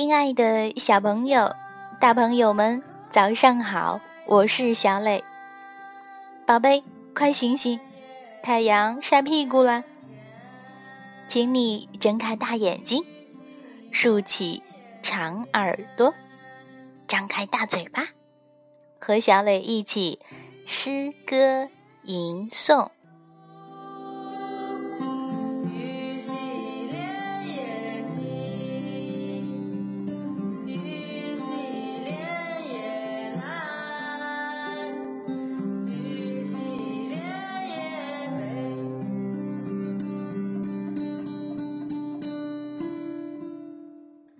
亲爱的小朋友、大朋友们，早上好！我是小磊。宝贝，快醒醒，太阳晒屁股了。请你睁开大眼睛，竖起长耳朵，张开大嘴巴，和小磊一起诗歌吟诵。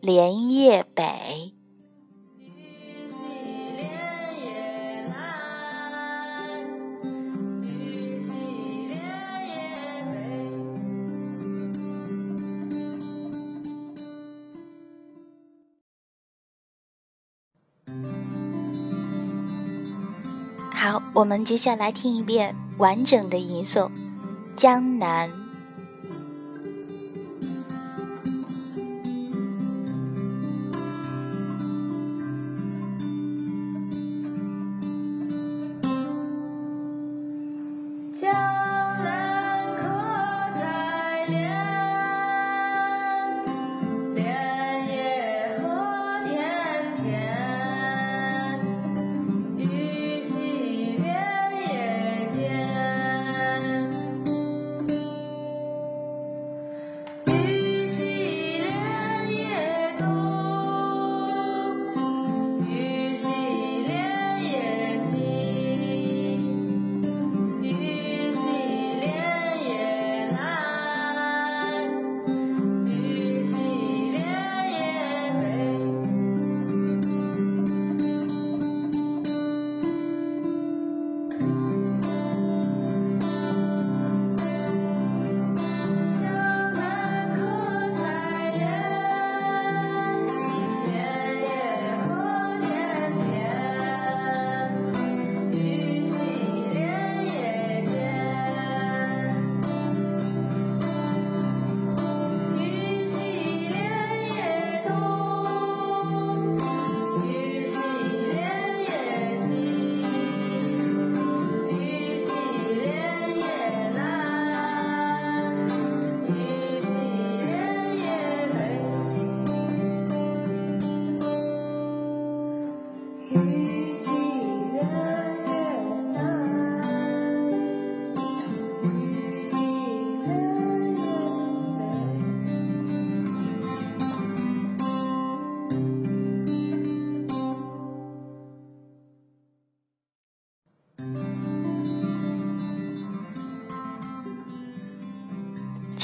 莲叶北。好，我们接下来听一遍完整的吟诵《江南》。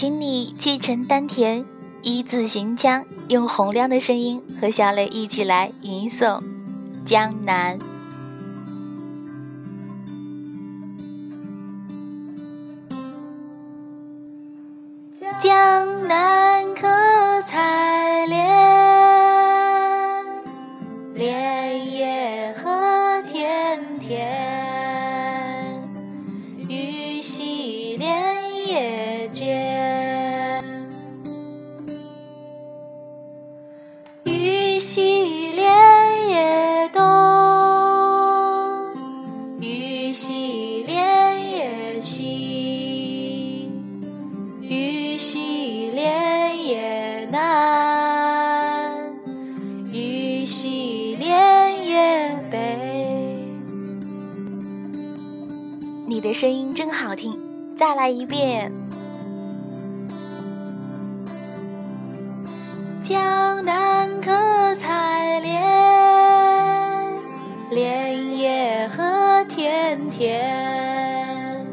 请你气沉丹田，一字行腔，用洪亮的声音和小磊一起来吟诵《江南》。江南可采莲，莲叶何田田，声音真好听，再来一遍。江南可采莲，莲叶何田田，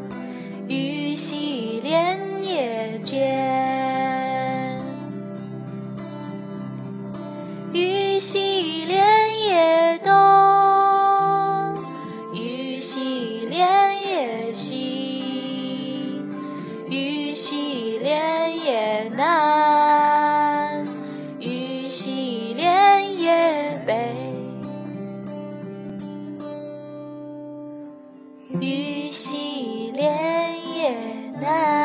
鱼戏莲叶间，鱼戏鱼戏莲叶南，鱼戏莲叶北。鱼戏莲叶南，